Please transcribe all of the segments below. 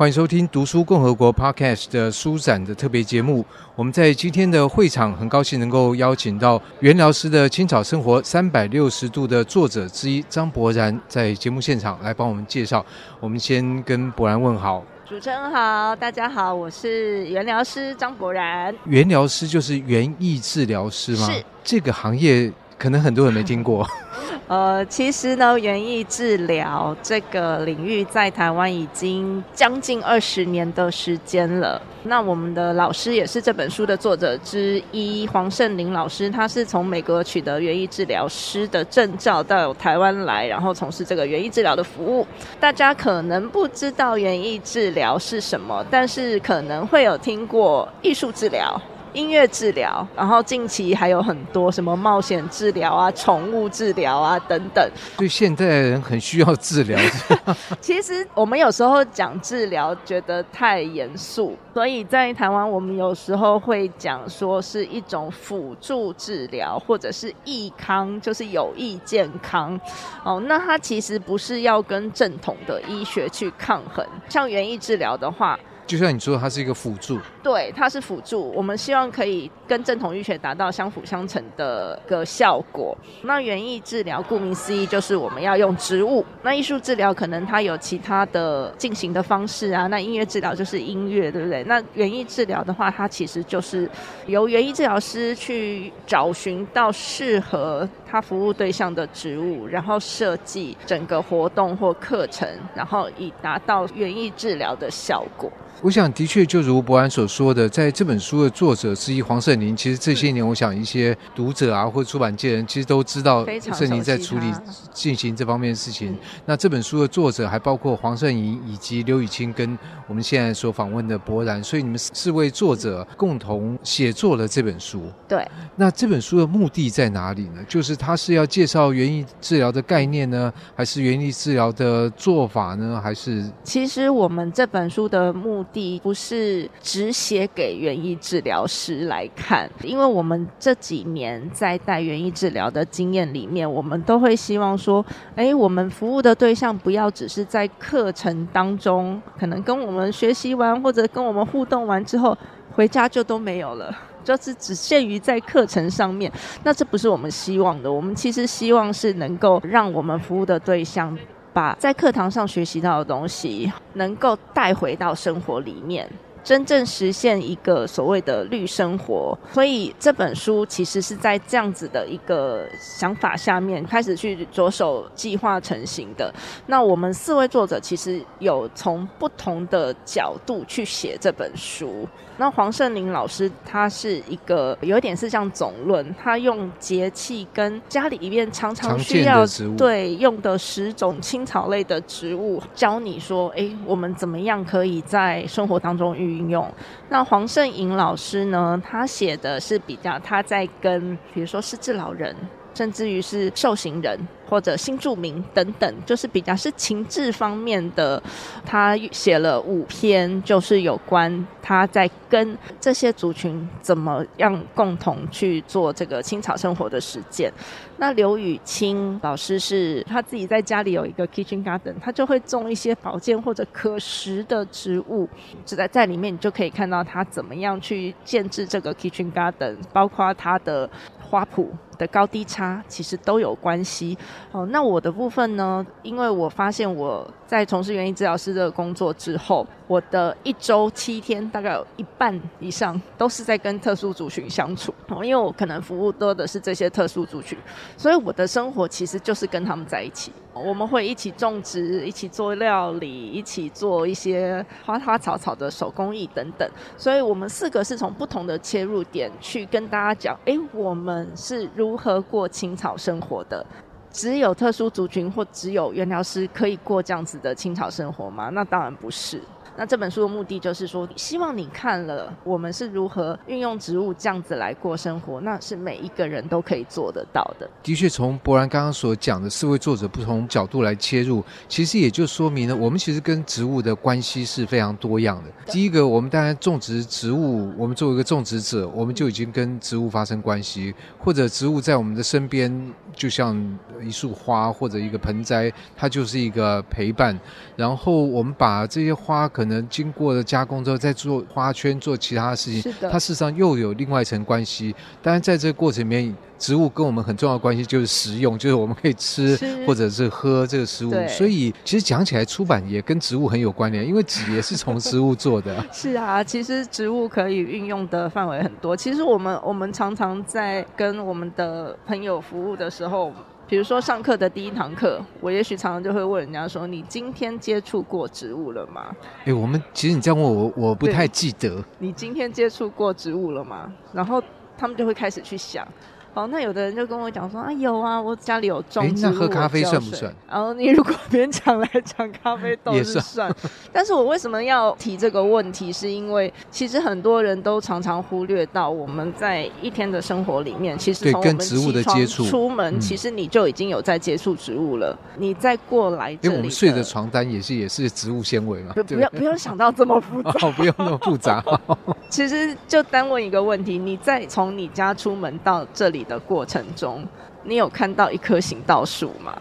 欢迎收听读书共和国 Podcast 的书展的特别节目。我们在今天的会场很高兴能够邀请到原疗师的《青草生活三百六十度》的作者之一张博然，在节目现场来帮我们介绍。我们先跟博然问好。主持人好，大家好，我是原疗师张博然。原疗师就是园艺治疗师吗？是。这个行业可能很多人没听过。呃，其实呢，园艺治疗这个领域在台湾已经将近二十年的时间了。那我们的老师也是这本书的作者之一，黄胜林老师，他是从美国取得园艺治疗师的证照到台湾来，然后从事这个园艺治疗的服务。大家可能不知道园艺治疗是什么，但是可能会有听过艺术治疗。音乐治疗，然后近期还有很多什么冒险治疗啊、宠物治疗啊等等。对现代人很需要治疗。其实我们有时候讲治疗觉得太严肃，所以在台湾我们有时候会讲说是一种辅助治疗，或者是益康，就是有益健康。哦，那它其实不是要跟正统的医学去抗衡。像园艺治疗的话。就像你说，它是一个辅助，对，它是辅助。我们希望可以跟正统医学达到相辅相成的个效果。那园艺治疗顾名思义，就是我们要用植物。那艺术治疗可能它有其他的进行的方式啊。那音乐治疗就是音乐，对不对？那园艺治疗的话，它其实就是由园艺治疗师去找寻到适合他服务对象的职务，然后设计整个活动或课程，然后以达到园艺治疗的效果。我想，的确，就如柏然所说的，在这本书的作者之一黄圣林，其实这些年，我想一些读者啊，或出版界人，其实都知道胜林在处理进行这方面的事情。那这本书的作者还包括黄圣林以及刘雨清，跟我们现在所访问的柏然，所以你们四位作者共同写作了这本书。对。那这本书的目的在哪里呢？就是他是要介绍园艺治疗的概念呢，还是园艺治疗的做法呢？还是？其实我们这本书的目的不是只写给园艺治疗师来看，因为我们这几年在带园艺治疗的经验里面，我们都会希望说，哎，我们服务的对象不要只是在课程当中，可能跟我们学习完或者跟我们互动完之后，回家就都没有了，就是只限于在课程上面。那这不是我们希望的，我们其实希望是能够让我们服务的对象。把在课堂上学习到的东西，能够带回到生活里面，真正实现一个所谓的绿生活。所以这本书其实是在这样子的一个想法下面开始去着手计划成型的。那我们四位作者其实有从不同的角度去写这本书。那黄胜林老师他是一个有点是像总论，他用节气跟家里面常常需要对用的十种青草类的植物，教你说，哎，我们怎么样可以在生活当中遇运用？那黄圣颖老师呢，他写的是比较他在跟比如说失智老人，甚至于是受刑人。或者新住民等等，就是比较是情志方面的。他写了五篇，就是有关他在跟这些族群怎么样共同去做这个青草生活的实践。那刘雨清老师是他自己在家里有一个 kitchen garden，他就会种一些保健或者可食的植物，就在在里面你就可以看到他怎么样去建置这个 kitchen garden，包括他的花圃的高低差其实都有关系。哦，那我的部分呢？因为我发现我在从事园艺治疗师这个工作之后，我的一周七天大概有一半以上都是在跟特殊族群相处。哦，因为我可能服务多的是这些特殊族群，所以我的生活其实就是跟他们在一起。我们会一起种植，一起做料理，一起做一些花花草草的手工艺等等。所以我们四个是从不同的切入点去跟大家讲：哎，我们是如何过青草生活的。只有特殊族群或只有原疗师可以过这样子的青草生活吗？那当然不是。那这本书的目的就是说，希望你看了我们是如何运用植物这样子来过生活，那是每一个人都可以做得到的。的确，从柏然刚刚所讲的四位作者不同角度来切入，其实也就说明了我们其实跟植物的关系是非常多样的。第一个，我们当然种植植物，我们作为一个种植者，我们就已经跟植物发生关系，或者植物在我们的身边，就像一束花或者一个盆栽，它就是一个陪伴。然后我们把这些花可能。能经过了加工之后再做花圈做其他的事情，是的，它事实上又有另外一层关系。当然在这个过程里面。植物跟我们很重要的关系就是食用，就是我们可以吃或者是喝这个食物。所以其实讲起来，出版也跟植物很有关联，因为纸也是从植物做的。是啊，其实植物可以运用的范围很多。其实我们我们常常在跟我们的朋友服务的时候，比如说上课的第一堂课，我也许常常就会问人家说：“你今天接触过植物了吗？”哎，我们其实你这样问我，我不太记得。你今天接触过植物了吗？然后他们就会开始去想。哦，那有的人就跟我讲说啊，有啊，我家里有种植物。那喝咖啡算不算？然后你如果 勉强来讲，咖啡豆是算。算但是我为什么要提这个问题？是因为其实很多人都常常忽略到我们在一天的生活里面，其实从我们起床出门，其实你就已经有在接触植物了。嗯、你再过来这里，因为我们睡的床单也是也是植物纤维嘛。不要不要想到这么复杂，哦、不用那么复杂。其实就单问一个问题：你再从你家出门到这里的过程中，你有看到一棵行道树吗？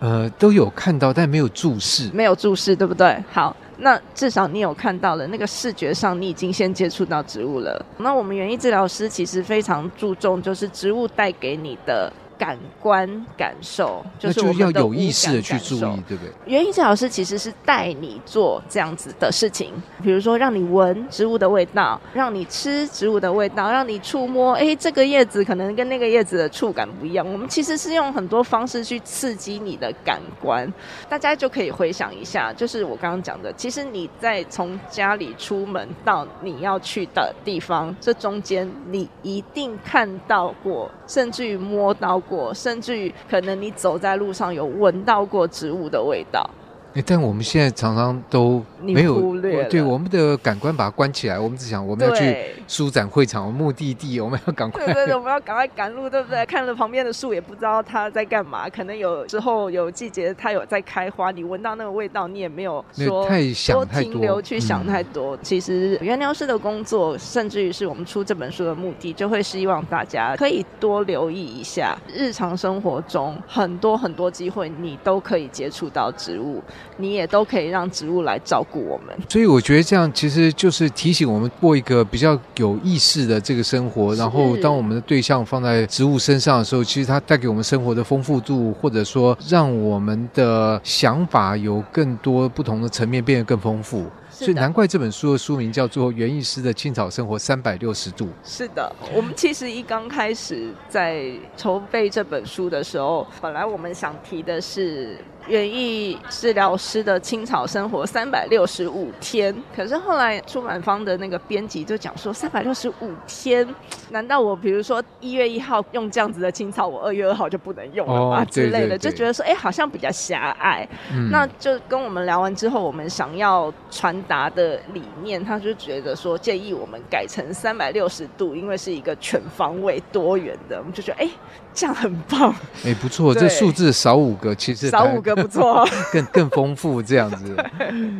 呃，都有看到，但没有注视，没有注视，对不对？好，那至少你有看到了，那个视觉上你已经先接触到植物了。那我们园艺治疗师其实非常注重，就是植物带给你的。感官感受，就是我们的要有意识的去注意，对不对？园艺治疗师其实是带你做这样子的事情，比如说让你闻植物的味道，让你吃植物的味道，让你触摸，哎，这个叶子可能跟那个叶子的触感不一样。我们其实是用很多方式去刺激你的感官，大家就可以回想一下，就是我刚刚讲的，其实你在从家里出门到你要去的地方，这中间你一定看到过，甚至于摸到过。甚至于可能你走在路上有闻到过植物的味道。欸、但我们现在常常都没有忽略，对我们的感官把它关起来，我们只想我们要去舒展会场目的地，我们要赶快，对对对，我们要赶快赶路，对不对？看着旁边的树，也不知道它在干嘛，可能有时候有季节它有在开花，你闻到那个味道，你也没有说太想太停留去想太多。嗯、其实原疗师的工作，甚至于是我们出这本书的目的，就会希望大家可以多留意一下日常生活中很多很多机会，你都可以接触到植物。你也都可以让植物来照顾我们，所以我觉得这样其实就是提醒我们过一个比较有意识的这个生活。然后，当我们的对象放在植物身上的时候，其实它带给我们生活的丰富度，或者说让我们的想法有更多不同的层面变得更丰富。所以难怪这本书的书名叫做《园艺师的青草生活三百六十度》。是的，我们其实一刚开始在筹备这本书的时候，本来我们想提的是。园艺治疗师的青草生活三百六十五天，可是后来出版方的那个编辑就讲说，三百六十五天，难道我比如说一月一号用这样子的青草，我二月二号就不能用了吗？之类的，就觉得说，哎，好像比较狭隘。嗯。那就跟我们聊完之后，我们想要传达的理念，他就觉得说，建议我们改成三百六十度，因为是一个全方位多元的，我们就觉得，哎。这样很棒，哎，不错，这数字少五个，其实少五个不错，更更丰富这样子。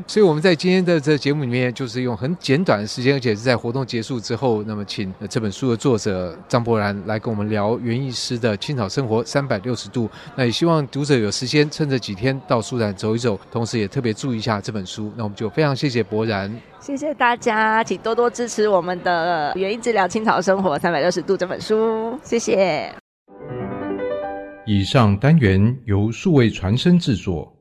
所以我们在今天的这节目里面，就是用很简短的时间，而且是在活动结束之后，那么请这本书的作者张博然来跟我们聊园艺师的青草生活三百六十度。那也希望读者有时间趁这几天到书展走一走，同时也特别注意一下这本书。那我们就非常谢谢柏然，谢谢大家，请多多支持我们的《园艺治疗青草生活三百六十度》这本书，谢谢。以上单元由数位传声制作。